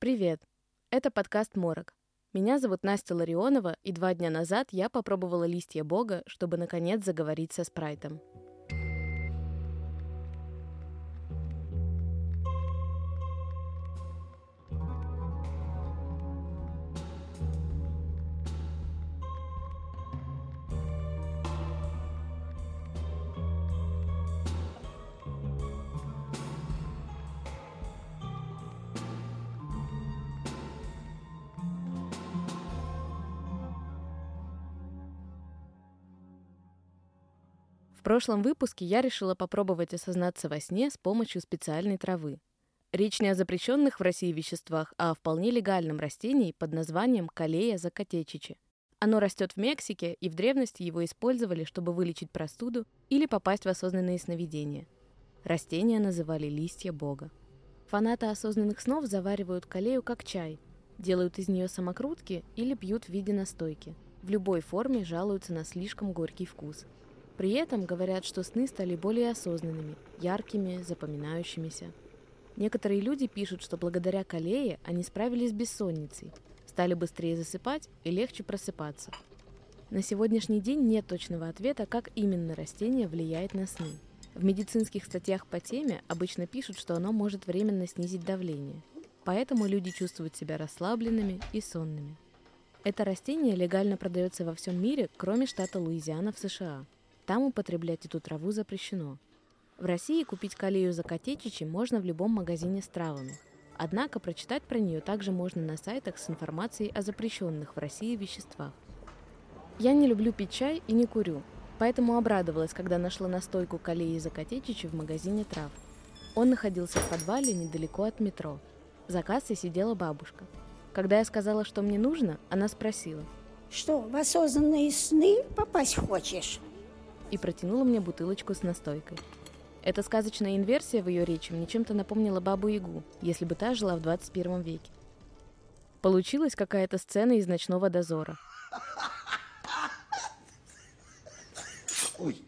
Привет! Это подкаст «Морок». Меня зовут Настя Ларионова, и два дня назад я попробовала листья бога, чтобы наконец заговорить со спрайтом. Прошлом выпуске я решила попробовать осознаться во сне с помощью специальной травы. Речь не о запрещенных в России веществах, а о вполне легальном растении под названием калея закатечичи. Оно растет в Мексике, и в древности его использовали, чтобы вылечить простуду или попасть в осознанные сновидения. Растения называли листья бога. Фанаты осознанных снов заваривают калею как чай, делают из нее самокрутки или пьют в виде настойки. В любой форме жалуются на слишком горький вкус – при этом говорят, что сны стали более осознанными, яркими, запоминающимися. Некоторые люди пишут, что благодаря колее они справились с бессонницей, стали быстрее засыпать и легче просыпаться. На сегодняшний день нет точного ответа, как именно растение влияет на сны. В медицинских статьях по теме обычно пишут, что оно может временно снизить давление. Поэтому люди чувствуют себя расслабленными и сонными. Это растение легально продается во всем мире, кроме штата Луизиана в США – там употреблять эту траву запрещено. В России купить калию за котечичи можно в любом магазине с травами. Однако прочитать про нее также можно на сайтах с информацией о запрещенных в России веществах. Я не люблю пить чай и не курю, поэтому обрадовалась, когда нашла настойку калии за котечичи в магазине трав. Он находился в подвале недалеко от метро. За кассой сидела бабушка. Когда я сказала, что мне нужно, она спросила. «Что, в осознанные сны попасть хочешь?» И протянула мне бутылочку с настойкой. Эта сказочная инверсия в ее речи мне чем-то напомнила Бабу-Ягу, если бы та жила в 21 веке. Получилась какая-то сцена из «Ночного дозора». Ой,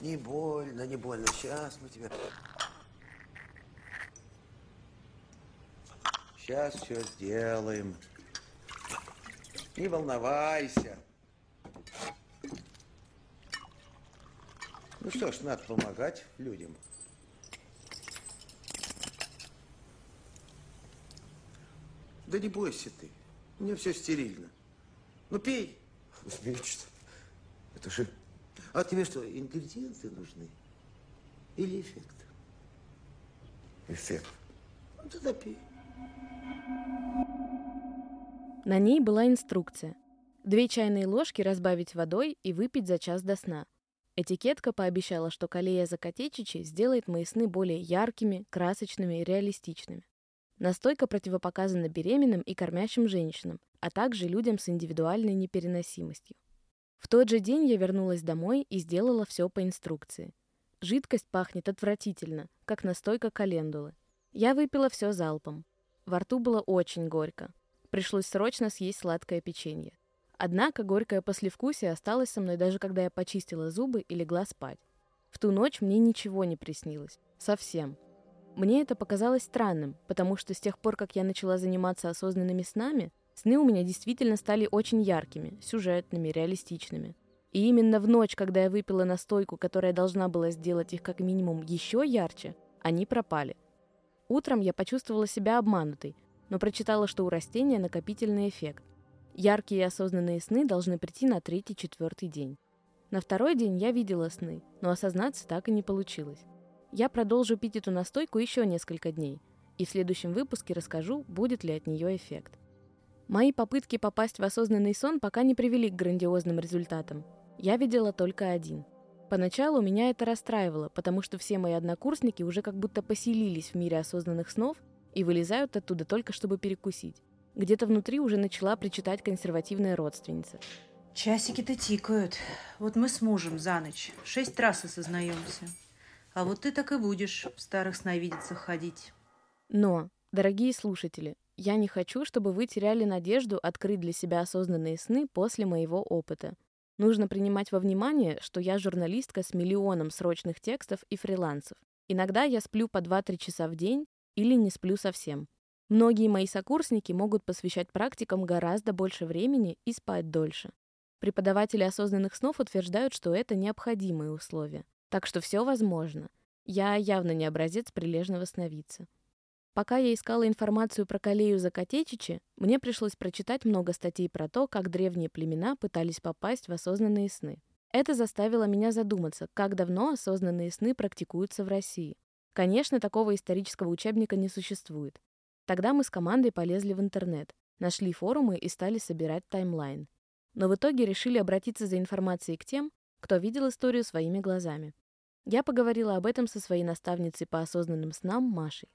не больно, не больно. Сейчас мы тебя... Сейчас все сделаем. Не волновайся. Ну что ж, надо помогать людям. Да не бойся ты. У меня все стерильно. Ну, пей. Величество, это же... А тебе что, ингредиенты нужны? Или эффект? Эффект. Ну, тогда пей. На ней была инструкция. Две чайные ложки разбавить водой и выпить за час до сна – Этикетка пообещала, что Калея Закатечичи сделает мои сны более яркими, красочными и реалистичными. Настойка противопоказана беременным и кормящим женщинам, а также людям с индивидуальной непереносимостью. В тот же день я вернулась домой и сделала все по инструкции. Жидкость пахнет отвратительно, как настойка календулы. Я выпила все залпом. Во рту было очень горько. Пришлось срочно съесть сладкое печенье. Однако горькое послевкусие осталось со мной даже когда я почистила зубы и легла спать. В ту ночь мне ничего не приснилось. Совсем. Мне это показалось странным, потому что с тех пор, как я начала заниматься осознанными снами, сны у меня действительно стали очень яркими, сюжетными, реалистичными. И именно в ночь, когда я выпила настойку, которая должна была сделать их как минимум еще ярче, они пропали. Утром я почувствовала себя обманутой, но прочитала, что у растения накопительный эффект – Яркие и осознанные сны должны прийти на третий-четвертый день. На второй день я видела сны, но осознаться так и не получилось. Я продолжу пить эту настойку еще несколько дней, и в следующем выпуске расскажу, будет ли от нее эффект. Мои попытки попасть в осознанный сон пока не привели к грандиозным результатам. Я видела только один. Поначалу меня это расстраивало, потому что все мои однокурсники уже как будто поселились в мире осознанных снов и вылезают оттуда только чтобы перекусить. Где-то внутри уже начала причитать консервативная родственница. Часики-то тикают. Вот мы с мужем за ночь шесть раз осознаемся. А вот ты так и будешь в старых сновидицах ходить. Но, дорогие слушатели, я не хочу, чтобы вы теряли надежду открыть для себя осознанные сны после моего опыта. Нужно принимать во внимание, что я журналистка с миллионом срочных текстов и фрилансов. Иногда я сплю по 2-3 часа в день или не сплю совсем. Многие мои сокурсники могут посвящать практикам гораздо больше времени и спать дольше. Преподаватели осознанных снов утверждают, что это необходимые условия. Так что все возможно. Я явно не образец прилежного сновидца. Пока я искала информацию про Калею Закатечичи, мне пришлось прочитать много статей про то, как древние племена пытались попасть в осознанные сны. Это заставило меня задуматься, как давно осознанные сны практикуются в России. Конечно, такого исторического учебника не существует. Тогда мы с командой полезли в интернет, нашли форумы и стали собирать таймлайн. Но в итоге решили обратиться за информацией к тем, кто видел историю своими глазами. Я поговорила об этом со своей наставницей по осознанным снам Машей.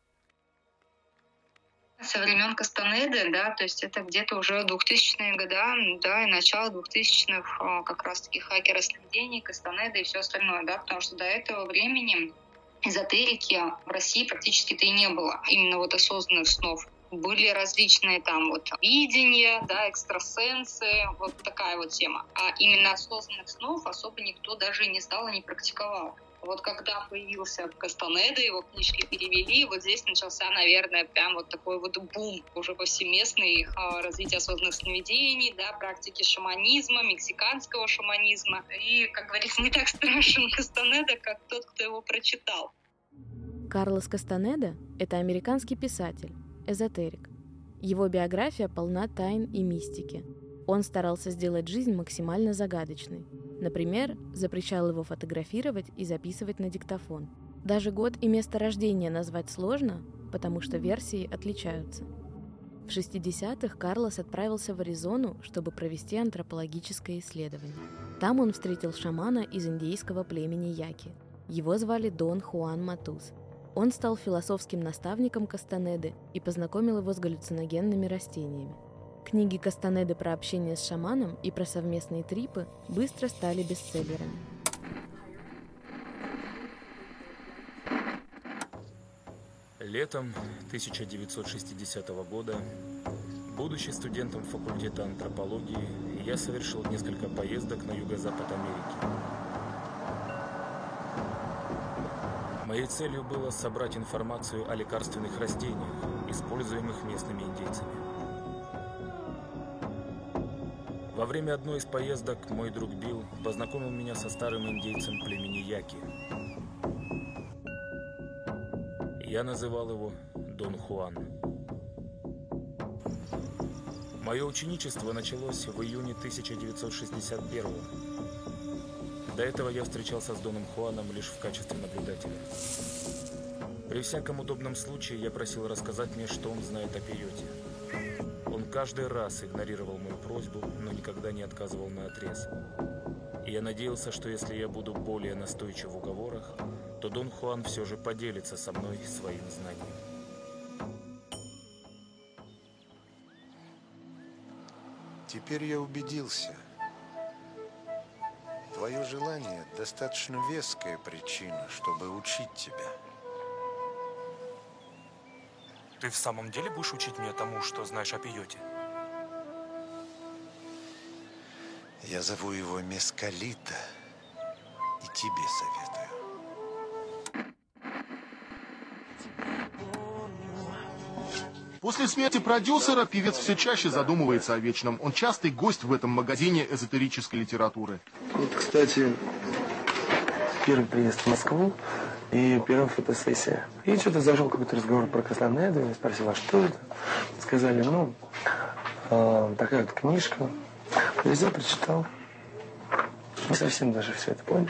Со времен Кастанеды, да, то есть это где-то уже 2000-е годы, да, и начало 2000-х а, как раз-таки хакеры сновидений, Кастанеда и все остальное, да, потому что до этого времени эзотерики в России практически-то и не было, именно вот осознанных снов. Были различные там вот видения, да, экстрасенсы, вот такая вот тема. А именно осознанных снов особо никто даже не стал и не практиковал. Вот когда появился Кастанеда, его книжки перевели, вот здесь начался, наверное, прям вот такой вот бум уже повсеместный э, развитие осознанных сновидений, да, практики шаманизма, мексиканского шаманизма. И, как говорится, не так страшен Кастанеда, как тот, кто его прочитал. Карлос Кастанеда – это американский писатель, эзотерик. Его биография полна тайн и мистики. Он старался сделать жизнь максимально загадочной – Например, запрещал его фотографировать и записывать на диктофон. Даже год и место рождения назвать сложно, потому что версии отличаются. В 60-х Карлос отправился в Аризону, чтобы провести антропологическое исследование. Там он встретил шамана из индейского племени Яки. Его звали Дон Хуан Матус. Он стал философским наставником Кастанеды и познакомил его с галлюциногенными растениями – Книги Кастанеды про общение с шаманом и про совместные трипы быстро стали бестселлерами. Летом 1960 года, будучи студентом факультета антропологии, я совершил несколько поездок на юго-запад Америки. Моей целью было собрать информацию о лекарственных растениях, используемых местными индейцами. Во время одной из поездок мой друг Билл познакомил меня со старым индейцем племени Яки. Я называл его Дон Хуан. Мое ученичество началось в июне 1961 -го. До этого я встречался с Доном Хуаном лишь в качестве наблюдателя. При всяком удобном случае я просил рассказать мне, что он знает о пиоте каждый раз игнорировал мою просьбу, но никогда не отказывал на отрез. Я надеялся, что если я буду более настойчив в уговорах, то Дон Хуан все же поделится со мной своим знанием. Теперь я убедился. Твое желание достаточно веская причина, чтобы учить тебя. Ты в самом деле будешь учить меня тому, что знаешь о пиоте? Я зову его Мескалита. И тебе советую. После смерти продюсера певец все чаще задумывается о вечном. Он частый гость в этом магазине эзотерической литературы. Вот, кстати, первый приезд в Москву и первая фотосессия. И что-то зашел какой-то разговор про Кастанеду, я спросил, а что это? Сказали, ну, э, такая вот книжка. Взял, прочитал. Не совсем даже все это понял.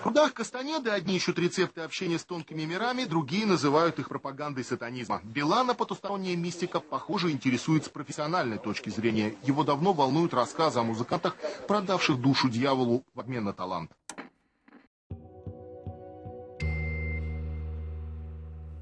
В трудах Кастанеды одни ищут рецепты общения с тонкими мирами, другие называют их пропагандой сатанизма. Билана потусторонняя мистика, похоже, интересует с профессиональной точки зрения. Его давно волнуют рассказы о музыкантах, продавших душу дьяволу в обмен на талант.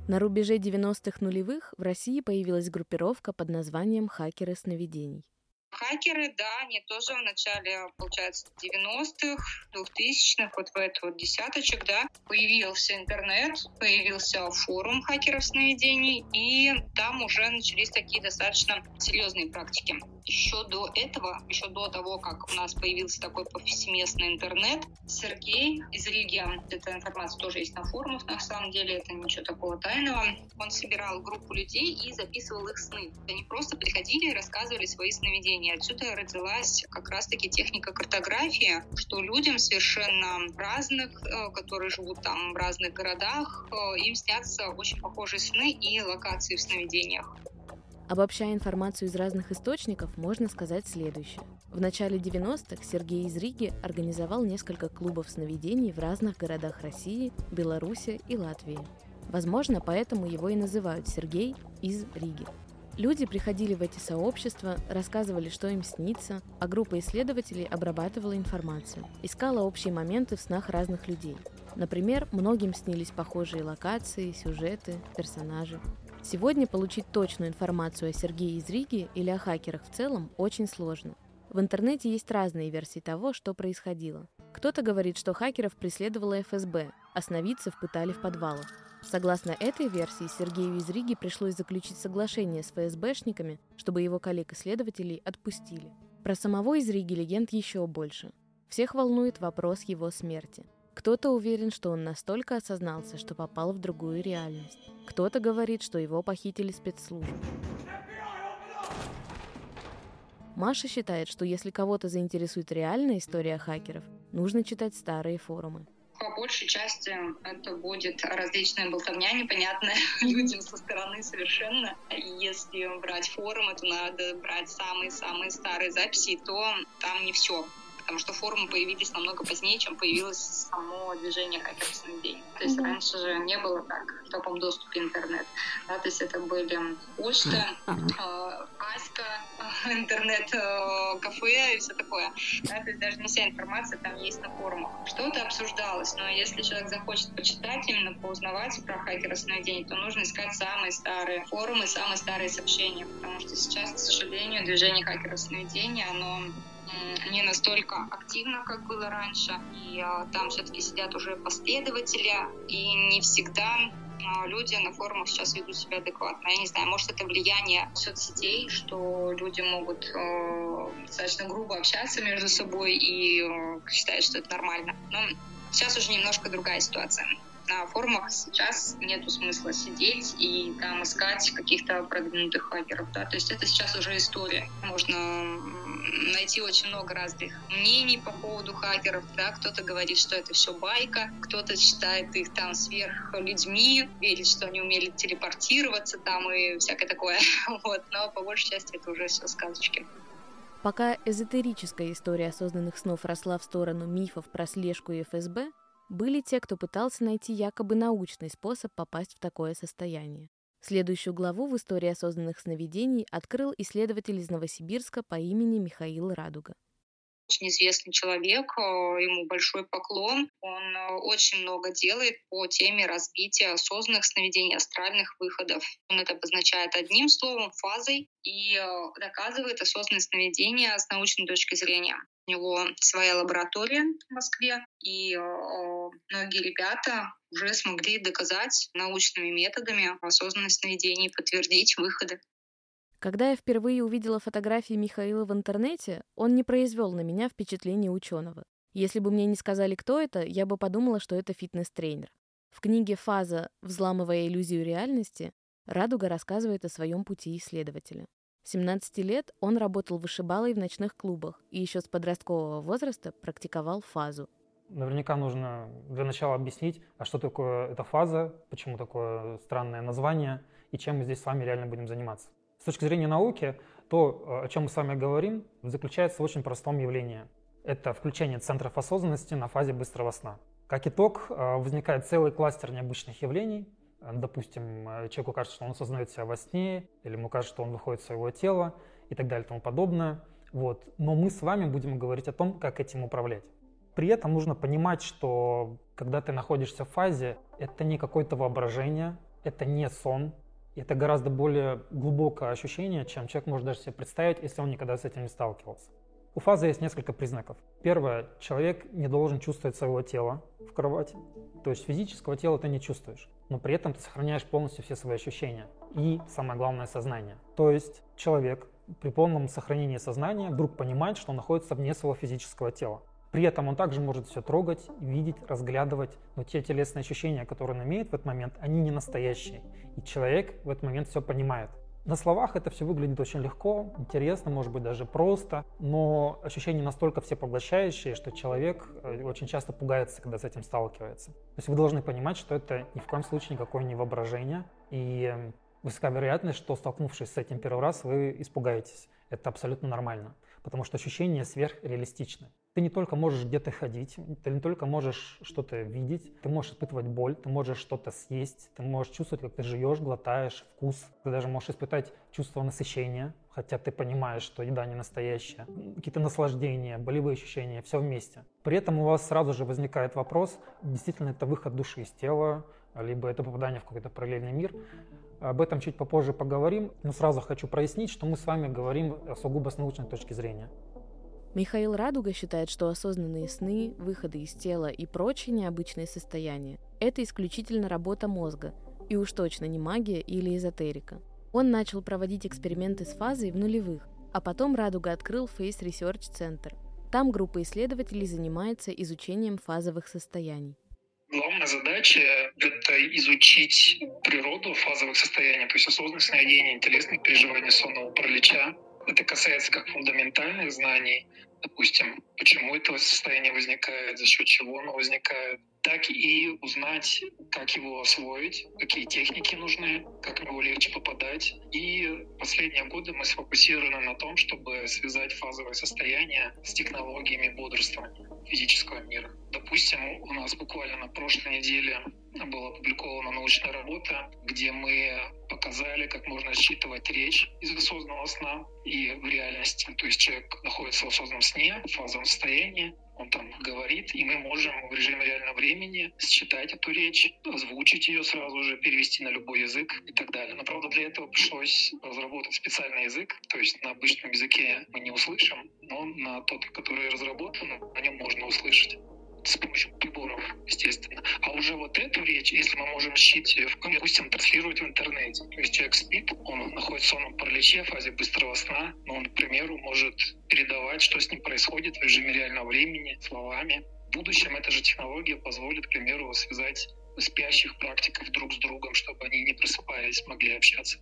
На рубеже 90-х нулевых в России появилась группировка под названием «Хакеры сновидений». Хакеры, да, они тоже в начале, получается, 90-х, 2000-х, вот в этот вот десяточек, да, появился интернет, появился форум хакеров сновидений, и там уже начались такие достаточно серьезные практики. Еще до этого, еще до того, как у нас появился такой повсеместный интернет, Сергей из Риги, эта информация тоже есть на форумах, на самом деле это ничего такого тайного, он собирал группу людей и записывал их сны. Они просто приходили и рассказывали свои сновидения. Отсюда родилась как раз-таки техника картографии, что людям совершенно разных, э, которые живут там в разных городах, э, им снятся очень похожие сны и локации в сновидениях. Обобщая информацию из разных источников, можно сказать следующее. В начале 90-х Сергей из Риги организовал несколько клубов сновидений в разных городах России, Беларуси и Латвии. Возможно, поэтому его и называют Сергей из Риги. Люди приходили в эти сообщества, рассказывали, что им снится, а группа исследователей обрабатывала информацию, искала общие моменты в снах разных людей. Например, многим снились похожие локации, сюжеты, персонажи. Сегодня получить точную информацию о Сергее из Риги или о хакерах в целом очень сложно. В интернете есть разные версии того, что происходило. Кто-то говорит, что хакеров преследовала ФСБ, а сновидцев пытали в подвалах. Согласно этой версии, Сергею из Риги пришлось заключить соглашение с ФСБшниками, чтобы его коллег-исследователей отпустили. Про самого из Риги легенд еще больше. Всех волнует вопрос его смерти. Кто-то уверен, что он настолько осознался, что попал в другую реальность. Кто-то говорит, что его похитили спецслужбы. Маша считает, что если кого-то заинтересует реальная история хакеров, нужно читать старые форумы. По большей части это будет различная болтовня, непонятная людям со стороны совершенно. Если брать форумы, то надо брать самые-самые старые записи, то там не все потому что форумы появились намного позднее, чем появилось само движение хакерский день. То есть mm-hmm. раньше же не было так в таком доступе интернет. Да, то есть это были почта, э, Аська, интернет-кафе и все такое. Да, то есть даже не вся информация там есть на форумах. Что-то обсуждалось, но если человек захочет почитать, именно поузнавать про хакера сновидений, то нужно искать самые старые форумы, самые старые сообщения, потому что сейчас, к сожалению, движение хакера сновидений, оно не настолько активно, как было раньше. И а, там все-таки сидят уже последователи, и не всегда а, люди на форумах сейчас ведут себя адекватно. Я не знаю, может, это влияние соцсетей, что люди могут э, достаточно грубо общаться между собой и э, считают, что это нормально. Но сейчас уже немножко другая ситуация на форумах сейчас нету смысла сидеть и там искать каких-то продвинутых хакеров. Да? То есть это сейчас уже история. Можно найти очень много разных мнений по поводу хакеров. Да? Кто-то говорит, что это все байка, кто-то считает их там сверхлюдьми, верит, что они умели телепортироваться там и всякое такое. Вот. Но по большей части это уже все сказочки. Пока эзотерическая история осознанных снов росла в сторону мифов про слежку и ФСБ, были те, кто пытался найти якобы научный способ попасть в такое состояние. Следующую главу в истории осознанных сновидений открыл исследователь из Новосибирска по имени Михаил Радуга очень известный человек, э, ему большой поклон. Он э, очень много делает по теме разбития осознанных сновидений, астральных выходов. Он это обозначает одним словом, фазой, и э, доказывает осознанное сновидение с научной точки зрения. У него своя лаборатория в Москве, и многие ребята уже смогли доказать научными методами осознанность сновидений, подтвердить выходы. Когда я впервые увидела фотографии Михаила в интернете, он не произвел на меня впечатление ученого. Если бы мне не сказали, кто это, я бы подумала, что это фитнес-тренер. В книге «Фаза. Взламывая иллюзию реальности» Радуга рассказывает о своем пути исследователя. 17 лет он работал вышибалой в ночных клубах и еще с подросткового возраста практиковал фазу. Наверняка нужно для начала объяснить, а что такое эта фаза, почему такое странное название и чем мы здесь с вами реально будем заниматься. С точки зрения науки, то, о чем мы с вами говорим, заключается в очень простом явлении. Это включение центров осознанности на фазе быстрого сна. Как итог, э, возникает целый кластер необычных явлений. Допустим, э, человеку кажется, что он осознает себя во сне, или ему кажется, что он выходит из своего тела и так далее и тому подобное. Вот. Но мы с вами будем говорить о том, как этим управлять. При этом нужно понимать, что когда ты находишься в фазе, это не какое-то воображение, это не сон, это гораздо более глубокое ощущение, чем человек может даже себе представить, если он никогда с этим не сталкивался. У фазы есть несколько признаков. Первое, человек не должен чувствовать своего тела в кровати. То есть физического тела ты не чувствуешь, но при этом ты сохраняешь полностью все свои ощущения. И самое главное, сознание. То есть человек при полном сохранении сознания вдруг понимает, что он находится вне своего физического тела. При этом он также может все трогать, видеть, разглядывать, но те телесные ощущения, которые он имеет в этот момент, они не настоящие. И человек в этот момент все понимает. На словах это все выглядит очень легко, интересно, может быть даже просто, но ощущения настолько всепоглощающие, что человек э, очень часто пугается, когда с этим сталкивается. То есть вы должны понимать, что это ни в коем случае никакое не воображение, и эм, высока вероятность, что столкнувшись с этим первый раз, вы испугаетесь. Это абсолютно нормально, потому что ощущения сверхреалистичны. Ты не только можешь где-то ходить, ты не только можешь что-то видеть, ты можешь испытывать боль, ты можешь что-то съесть, ты можешь чувствовать, как ты жуешь, глотаешь вкус, ты даже можешь испытать чувство насыщения, хотя ты понимаешь, что еда не настоящая, какие-то наслаждения, болевые ощущения, все вместе. При этом у вас сразу же возникает вопрос, действительно это выход души из тела, либо это попадание в какой-то параллельный мир. Об этом чуть попозже поговорим, но сразу хочу прояснить, что мы с вами говорим сугубо с научной точки зрения. Михаил Радуга считает, что осознанные сны, выходы из тела и прочие необычные состояния – это исключительно работа мозга, и уж точно не магия или эзотерика. Он начал проводить эксперименты с фазой в нулевых, а потом Радуга открыл Face Research Center. Там группа исследователей занимается изучением фазовых состояний. Главная задача — это изучить природу фазовых состояний, то есть осознанных сновидений, телесных переживаний сонного паралича. Это касается как фундаментальных знаний, допустим, почему это состояние возникает, за счет чего оно возникает, так и узнать, как его освоить, какие техники нужны, как в него легче попадать. И последние годы мы сфокусированы на том, чтобы связать фазовое состояние с технологиями бодрствования физического мира. Допустим, у нас буквально на прошлой неделе была опубликована научная работа, где мы показали, как можно считывать речь из осознанного сна и в реальности. То есть человек находится в осознанном сне, в фазовом состоянии, он там говорит, и мы можем в режиме реального времени считать эту речь, озвучить ее сразу же, перевести на любой язык и так далее. Но, правда, для этого пришлось разработать специальный язык, то есть на обычном языке мы не услышим, но на тот, который разработан, на нем можно услышать с помощью приборов, естественно. А уже вот эту речь, если мы можем щит, допустим, транслировать в интернете. То есть человек спит, он находится в сонном параличе, в фазе быстрого сна, но он, к примеру, может передавать, что с ним происходит в режиме реального времени, словами. В будущем эта же технология позволит, к примеру, связать спящих практиков друг с другом, чтобы они не просыпаясь, могли общаться.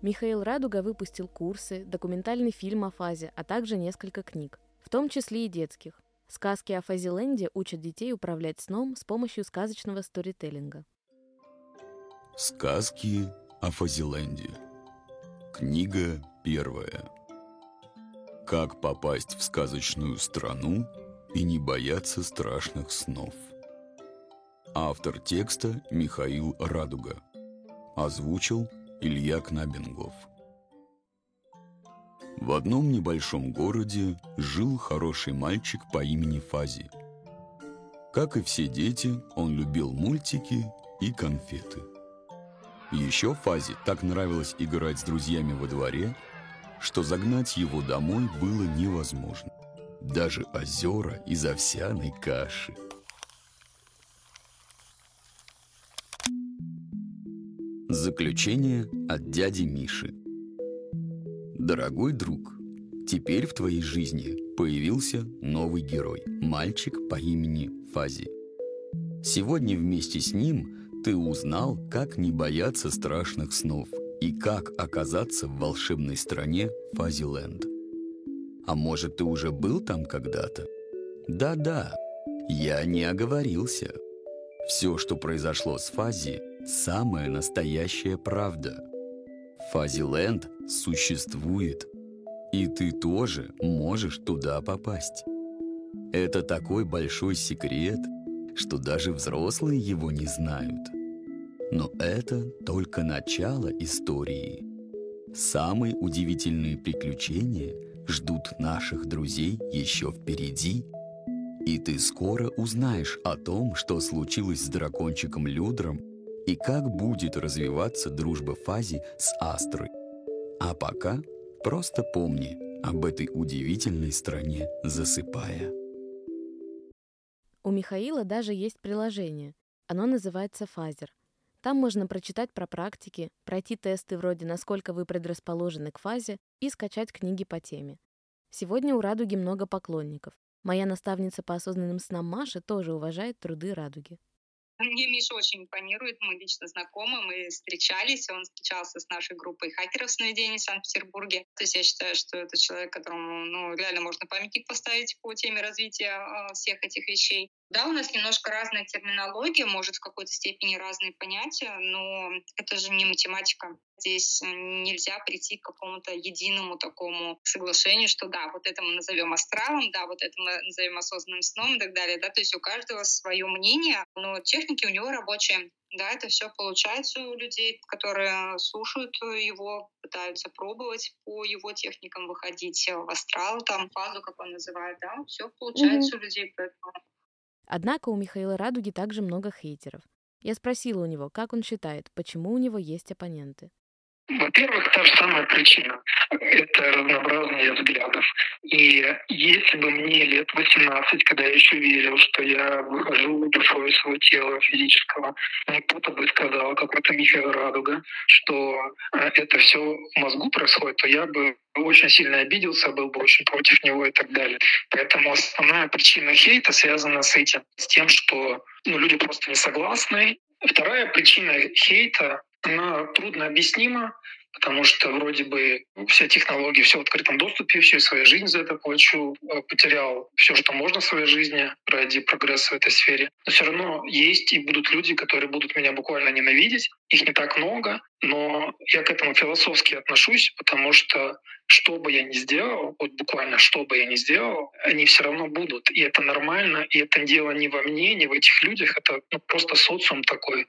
Михаил Радуга выпустил курсы, документальный фильм о фазе, а также несколько книг, в том числе и детских. Сказки о Фазиленде учат детей управлять сном с помощью сказочного сторителлинга. Сказки о Фазиленде. Книга первая. Как попасть в сказочную страну и не бояться страшных снов. Автор текста Михаил Радуга. Озвучил Илья Кнабингов. В одном небольшом городе жил хороший мальчик по имени Фази. Как и все дети, он любил мультики и конфеты. Еще Фази так нравилось играть с друзьями во дворе, что загнать его домой было невозможно. Даже озера из овсяной каши. Заключение от дяди Миши – Дорогой друг, теперь в твоей жизни появился новый герой, мальчик по имени Фази. Сегодня вместе с ним ты узнал, как не бояться страшных снов и как оказаться в волшебной стране Фазиленд. А может, ты уже был там когда-то? Да-да, я не оговорился. Все, что произошло с Фази, самая настоящая правда – Фазиленд существует, и ты тоже можешь туда попасть. Это такой большой секрет, что даже взрослые его не знают. Но это только начало истории. Самые удивительные приключения ждут наших друзей еще впереди. И ты скоро узнаешь о том, что случилось с дракончиком Людром и как будет развиваться дружба Фази с Астрой. А пока просто помни об этой удивительной стране, засыпая. У Михаила даже есть приложение. Оно называется «Фазер». Там можно прочитать про практики, пройти тесты вроде «Насколько вы предрасположены к фазе», и скачать книги по теме. Сегодня у «Радуги» много поклонников. Моя наставница по осознанным снам Маша тоже уважает труды «Радуги». Мне Миша очень импонирует, мы лично знакомы, мы встречались, он встречался с нашей группой хакеров сновидений в Санкт-Петербурге. То есть я считаю, что это человек, которому ну, реально можно памятник поставить по теме развития э, всех этих вещей. Да, у нас немножко разная терминология, может, в какой-то степени разные понятия, но это же не математика. Здесь нельзя прийти к какому-то единому такому соглашению, что да, вот это мы назовем астралом, да, вот это мы назовем осознанным сном и так далее. Да, то есть у каждого свое мнение, но техники у него рабочие. Да, это все получается у людей, которые слушают его, пытаются пробовать по его техникам выходить в астрал, там, фазу, как он называет, да, все получается mm-hmm. у людей, поэтому Однако у Михаила Радуги также много хейтеров. Я спросила у него, как он считает, почему у него есть оппоненты. Во-первых, та же самая причина. Это разнообразные взглядов. И если бы мне лет 18, когда я еще верил, что я выхожу душой своего тела физического, мне кто-то бы сказал, какой-то Михаил Радуга, что э, это все в мозгу происходит, то я бы очень сильно обиделся, был бы очень против него и так далее. Поэтому основная причина хейта связана с этим, с тем, что ну, люди просто не согласны. Вторая причина хейта она трудно объяснима, потому что вроде бы вся технология, все в открытом доступе, всю свою жизнь за это плачу, э, потерял все, что можно в своей жизни ради прогресса в этой сфере. Но все равно есть и будут люди, которые будут меня буквально ненавидеть. Их не так много, но я к этому философски отношусь, потому что что бы я ни сделал, вот буквально что бы я ни сделал, они все равно будут. И это нормально, и это дело не во мне, не в этих людях, это ну, просто социум такой.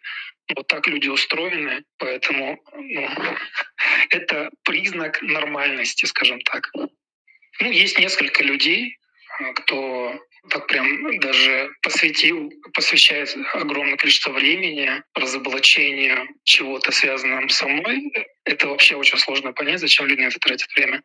Вот так люди устроены, поэтому ну, это признак нормальности, скажем так. Ну, есть несколько людей, а, кто так прям даже посвятил, посвящает огромное количество времени разоблачению чего-то связанного со мной. Это вообще очень сложно понять, зачем люди на это тратят время.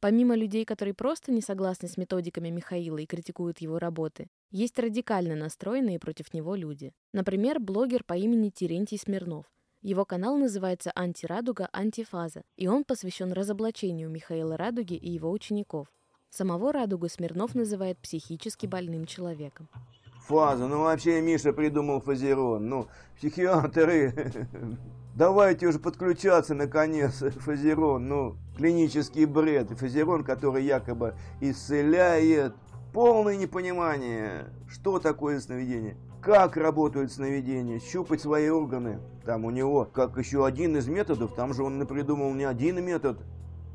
Помимо людей, которые просто не согласны с методиками Михаила и критикуют его работы, есть радикально настроенные против него люди. Например, блогер по имени Терентий Смирнов. Его канал называется «Антирадуга. Антифаза», и он посвящен разоблачению Михаила Радуги и его учеников. Самого Радугу Смирнов называет психически больным человеком. Фаза, ну вообще Миша придумал фазерон. Ну, психиатры, давайте уже подключаться наконец, фазерон. Ну, клинический бред. Фазерон, который якобы исцеляет. Полное непонимание, что такое сновидение. Как работают сновидения, щупать свои органы. Там у него, как еще один из методов, там же он придумал не один метод,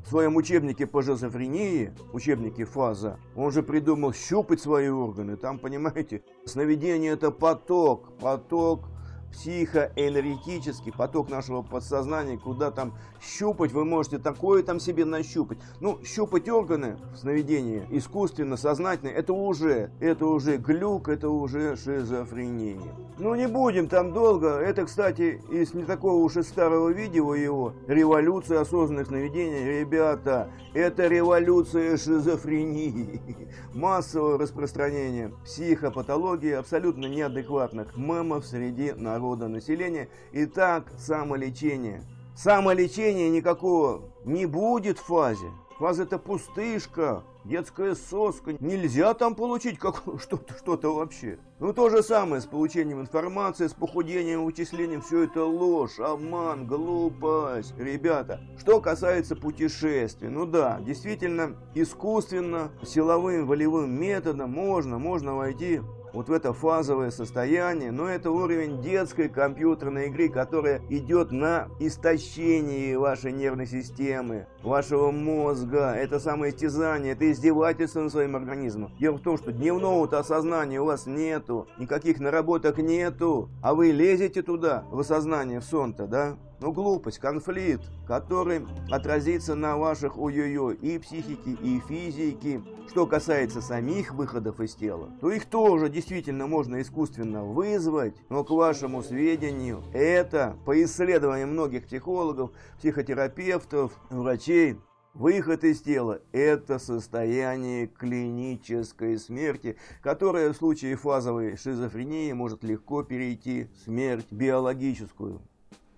в своем учебнике по шизофрении, учебнике ФАЗа, он же придумал щупать свои органы. Там, понимаете, сновидение это поток, поток психоэнергетический поток нашего подсознания, куда там щупать, вы можете такое там себе нащупать. Ну, щупать органы в сновидении искусственно, сознательно, это уже, это уже глюк, это уже шизофрения. Ну, не будем там долго. Это, кстати, из не такого уж и старого видео его, революция осознанных сновидений. Ребята, это революция шизофрении. Массовое распространение психопатологии абсолютно неадекватных мемов среди народа народа населения. Итак, самолечение. Самолечения никакого не будет в фазе. Фаза это пустышка, детская соска. Нельзя там получить что-то что то вообще. Ну то же самое с получением информации, с похудением, вычислением. Все это ложь, обман, глупость. Ребята, что касается путешествий. Ну да, действительно, искусственно, силовым, волевым методом можно, можно войти вот в это фазовое состояние, но это уровень детской компьютерной игры, которая идет на истощение вашей нервной системы, вашего мозга. Это самоистязание, это издевательство над своим организмом. Дело в том, что дневного-то осознания у вас нету, никаких наработок нету, а вы лезете туда, в осознание, в сон-то, да? Ну, глупость, конфликт, который отразится на ваших ой-ой-ой и психике, и физике. Что касается самих выходов из тела, то их тоже действительно можно искусственно вызвать, но к вашему сведению, это, по исследованиям многих психологов, психотерапевтов, врачей, Выход из тела – это состояние клинической смерти, которое в случае фазовой шизофрении может легко перейти в смерть биологическую.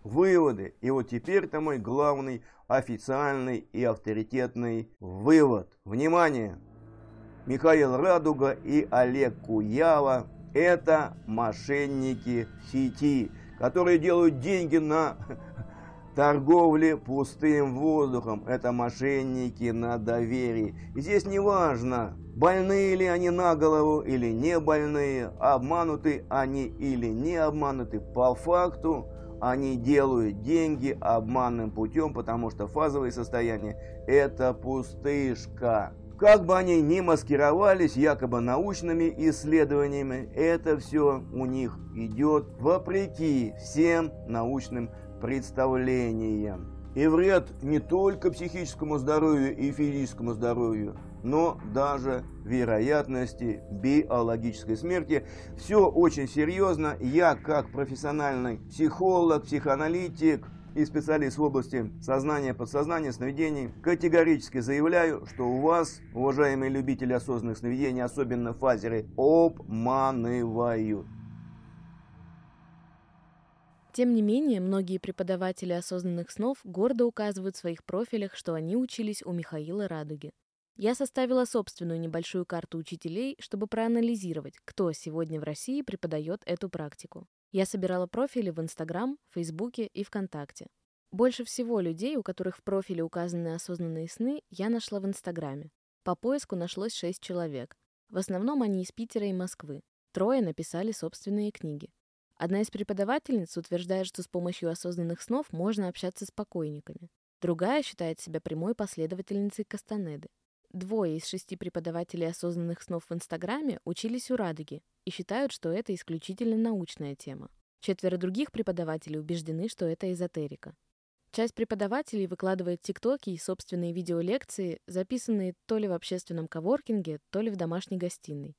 Выводы. И вот теперь-то мой главный официальный и авторитетный вывод. Внимание! Михаил Радуга и Олег Куява – это мошенники сети, которые делают деньги на торговле пустым воздухом. Это мошенники на доверии. И здесь не важно, больные ли они на голову или не больные, обмануты они или не обмануты. По факту они делают деньги обманным путем, потому что фазовое состояние – это пустышка. Как бы они ни маскировались якобы научными исследованиями, это все у них идет вопреки всем научным представлениям. И вред не только психическому здоровью и физическому здоровью, но даже вероятности биологической смерти. Все очень серьезно. Я, как профессиональный психолог, психоаналитик, и специалист в области сознания, подсознания, сновидений, категорически заявляю, что у вас, уважаемые любители осознанных сновидений, особенно фазеры, обманывают. Тем не менее, многие преподаватели осознанных снов гордо указывают в своих профилях, что они учились у Михаила Радуги. Я составила собственную небольшую карту учителей, чтобы проанализировать, кто сегодня в России преподает эту практику. Я собирала профили в Инстаграм, Фейсбуке и ВКонтакте. Больше всего людей, у которых в профиле указаны осознанные сны, я нашла в Инстаграме. По поиску нашлось шесть человек. В основном они из Питера и Москвы. Трое написали собственные книги. Одна из преподавательниц утверждает, что с помощью осознанных снов можно общаться с покойниками. Другая считает себя прямой последовательницей Кастанеды. Двое из шести преподавателей осознанных снов в Инстаграме учились у Радуги и считают, что это исключительно научная тема. Четверо других преподавателей убеждены, что это эзотерика. Часть преподавателей выкладывает тиктоки и собственные видеолекции, записанные то ли в общественном коворкинге, то ли в домашней гостиной.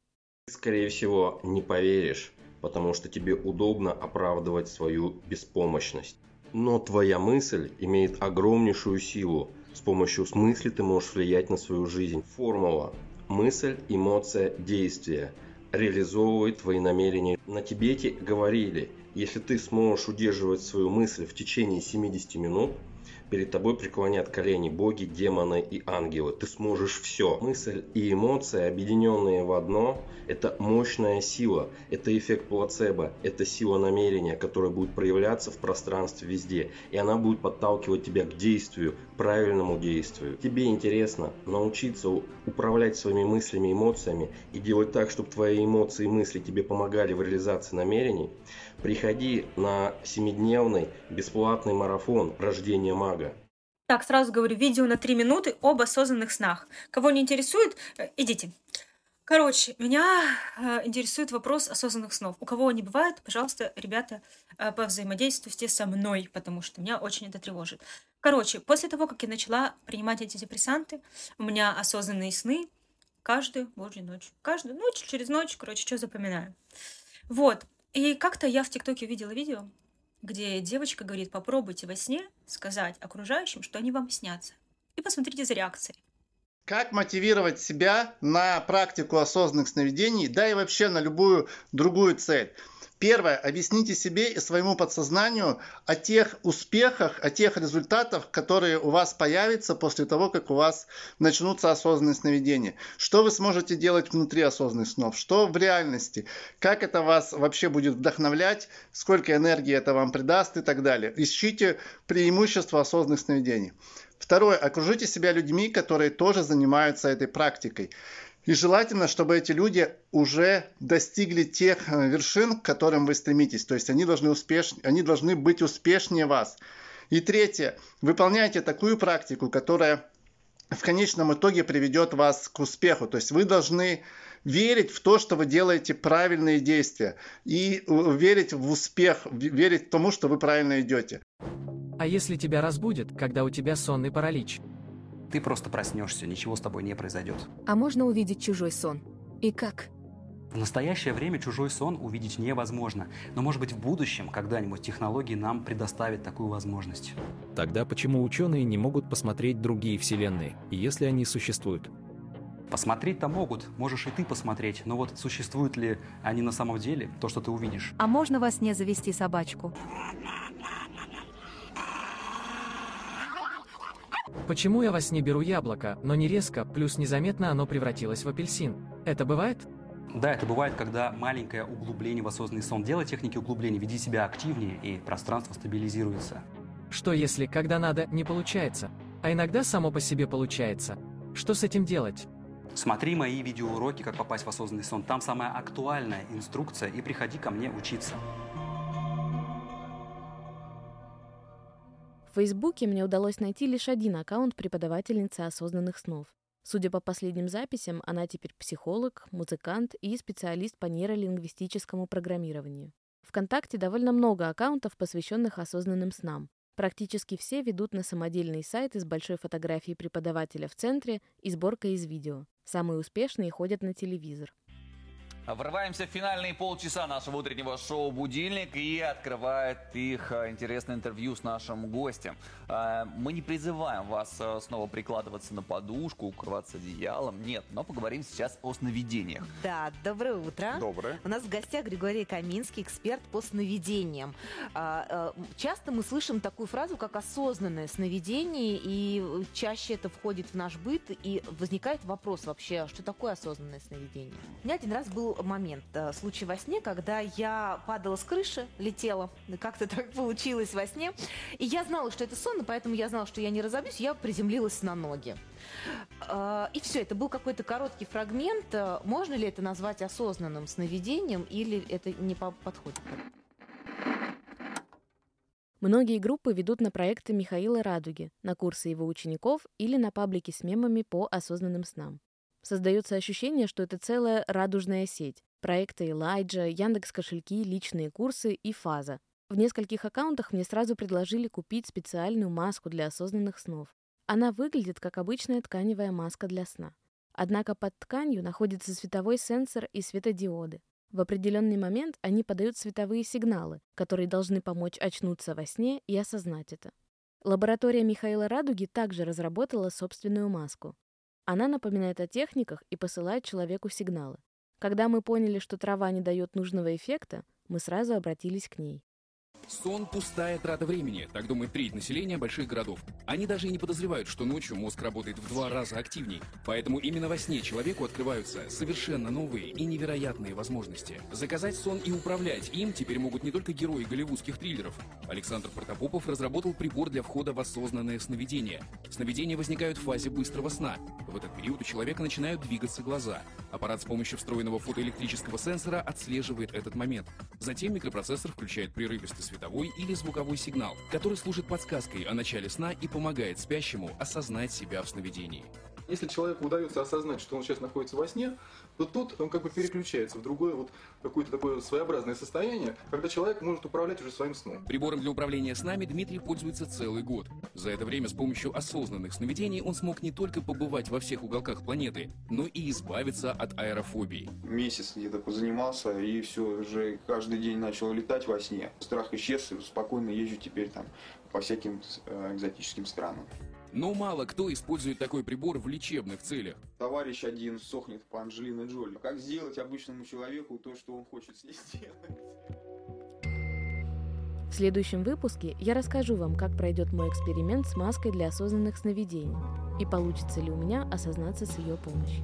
Скорее всего, не поверишь, потому что тебе удобно оправдывать свою беспомощность. Но твоя мысль имеет огромнейшую силу. С помощью смысле ты можешь влиять на свою жизнь. Формула. Мысль, эмоция, действие. Реализовывает твои намерения. На Тибете говорили, если ты сможешь удерживать свою мысль в течение 70 минут, Перед тобой преклонят колени боги, демоны и ангелы. Ты сможешь все. Мысль и эмоции, объединенные в одно, это мощная сила. Это эффект плацебо. Это сила намерения, которая будет проявляться в пространстве везде. И она будет подталкивать тебя к действию, правильному действию. Тебе интересно научиться управлять своими мыслями эмоциями и делать так, чтобы твои эмоции и мысли тебе помогали в реализации намерений. Приходи на семидневный бесплатный марафон «Рождение мага». Так, сразу говорю, видео на три минуты об осознанных снах. Кого не интересует, э, идите. Короче, меня э, интересует вопрос осознанных снов. У кого они бывают, пожалуйста, ребята, э, повзаимодействуйте со мной, потому что меня очень это тревожит. Короче, после того, как я начала принимать антидепрессанты, у меня осознанные сны каждую божью ночь. Каждую ночь, через ночь, короче, что запоминаю. Вот. И как-то я в ТикТоке видела видео, где девочка говорит, попробуйте во сне сказать окружающим, что они вам снятся. И посмотрите за реакцией. Как мотивировать себя на практику осознанных сновидений, да и вообще на любую другую цель. Первое. Объясните себе и своему подсознанию о тех успехах, о тех результатах, которые у вас появятся после того, как у вас начнутся осознанные сновидения. Что вы сможете делать внутри осознанных снов, что в реальности, как это вас вообще будет вдохновлять, сколько энергии это вам придаст и так далее. Ищите преимущества осознанных сновидений. Второе. Окружите себя людьми, которые тоже занимаются этой практикой. И желательно, чтобы эти люди уже достигли тех э, вершин, к которым вы стремитесь. То есть они должны, успеш... они должны быть успешнее вас. И третье. Выполняйте такую практику, которая в конечном итоге приведет вас к успеху. То есть вы должны верить в то, что вы делаете правильные действия. И э, верить в успех, верить тому, что вы правильно идете. А если тебя разбудят, когда у тебя сонный паралич? Ты просто проснешься, ничего с тобой не произойдет. А можно увидеть чужой сон? И как? В настоящее время чужой сон увидеть невозможно, но может быть в будущем когда-нибудь технологии нам предоставят такую возможность. Тогда почему ученые не могут посмотреть другие вселенные, если они существуют? Посмотреть-то могут, можешь и ты посмотреть, но вот существуют ли они на самом деле, то, что ты увидишь? А можно вас не завести собачку? Почему я во сне беру яблоко, но не резко, плюс незаметно оно превратилось в апельсин? Это бывает? Да, это бывает, когда маленькое углубление в осознанный сон. Делай техники углубления, веди себя активнее, и пространство стабилизируется. Что если, когда надо, не получается? А иногда само по себе получается. Что с этим делать? Смотри мои видеоуроки «Как попасть в осознанный сон». Там самая актуальная инструкция, и приходи ко мне учиться. В Фейсбуке мне удалось найти лишь один аккаунт преподавательницы осознанных снов. Судя по последним записям, она теперь психолог, музыкант и специалист по нейролингвистическому программированию. Вконтакте довольно много аккаунтов, посвященных осознанным снам. Практически все ведут на самодельный сайт с большой фотографией преподавателя в центре и сборкой из видео. Самые успешные ходят на телевизор. Врываемся в финальные полчаса нашего утреннего шоу «Будильник» и открывает их э, интересное интервью с нашим гостем. Э, мы не призываем вас э, снова прикладываться на подушку, укрываться одеялом, нет, но поговорим сейчас о сновидениях. Да, доброе утро. Доброе. У нас в гостях Григорий Каминский, эксперт по сновидениям. А, часто мы слышим такую фразу, как осознанное сновидение, и чаще это входит в наш быт, и возникает вопрос вообще, что такое осознанное сновидение? У меня один раз был момент, э, случай во сне, когда я падала с крыши, летела, как-то так получилось во сне, и я знала, что это сон, и поэтому я знала, что я не разобьюсь, я приземлилась на ноги. Э, и все, это был какой-то короткий фрагмент. Э, можно ли это назвать осознанным сновидением или это не подходит? Многие группы ведут на проекты Михаила Радуги, на курсы его учеников или на паблики с мемами по осознанным снам. Создается ощущение, что это целая радужная сеть. Проекты Элайджа, Яндекс кошельки, личные курсы и фаза. В нескольких аккаунтах мне сразу предложили купить специальную маску для осознанных снов. Она выглядит как обычная тканевая маска для сна. Однако под тканью находится световой сенсор и светодиоды. В определенный момент они подают световые сигналы, которые должны помочь очнуться во сне и осознать это. Лаборатория Михаила Радуги также разработала собственную маску. Она напоминает о техниках и посылает человеку сигналы. Когда мы поняли, что трава не дает нужного эффекта, мы сразу обратились к ней. Сон – пустая трата времени, так думает треть населения больших городов. Они даже и не подозревают, что ночью мозг работает в два раза активней. Поэтому именно во сне человеку открываются совершенно новые и невероятные возможности. Заказать сон и управлять им теперь могут не только герои голливудских триллеров. Александр Протопопов разработал прибор для входа в осознанное сновидение. Сновидения возникают в фазе быстрого сна. В этот период у человека начинают двигаться глаза. Аппарат с помощью встроенного фотоэлектрического сенсора отслеживает этот момент. Затем микропроцессор включает прерывистый световой или звуковой сигнал, который служит подсказкой о начале сна и помогает спящему осознать себя в сновидении. Если человеку удается осознать, что он сейчас находится во сне, то тут он как бы переключается в другое вот какое-то такое своеобразное состояние, когда человек может управлять уже своим сном. Прибором для управления снами Дмитрий пользуется целый год. За это время с помощью осознанных сновидений он смог не только побывать во всех уголках планеты, но и избавиться от аэрофобии. Месяц где-то позанимался и все, уже каждый день начал летать во сне. Страх исчез, и спокойно езжу теперь там по всяким э, экзотическим странам. Но мало кто использует такой прибор в лечебных целях. Товарищ один сохнет по Анджелине Джоли. Как сделать обычному человеку то, что он хочет с ней сделать? В следующем выпуске я расскажу вам, как пройдет мой эксперимент с маской для осознанных сновидений и получится ли у меня осознаться с ее помощью.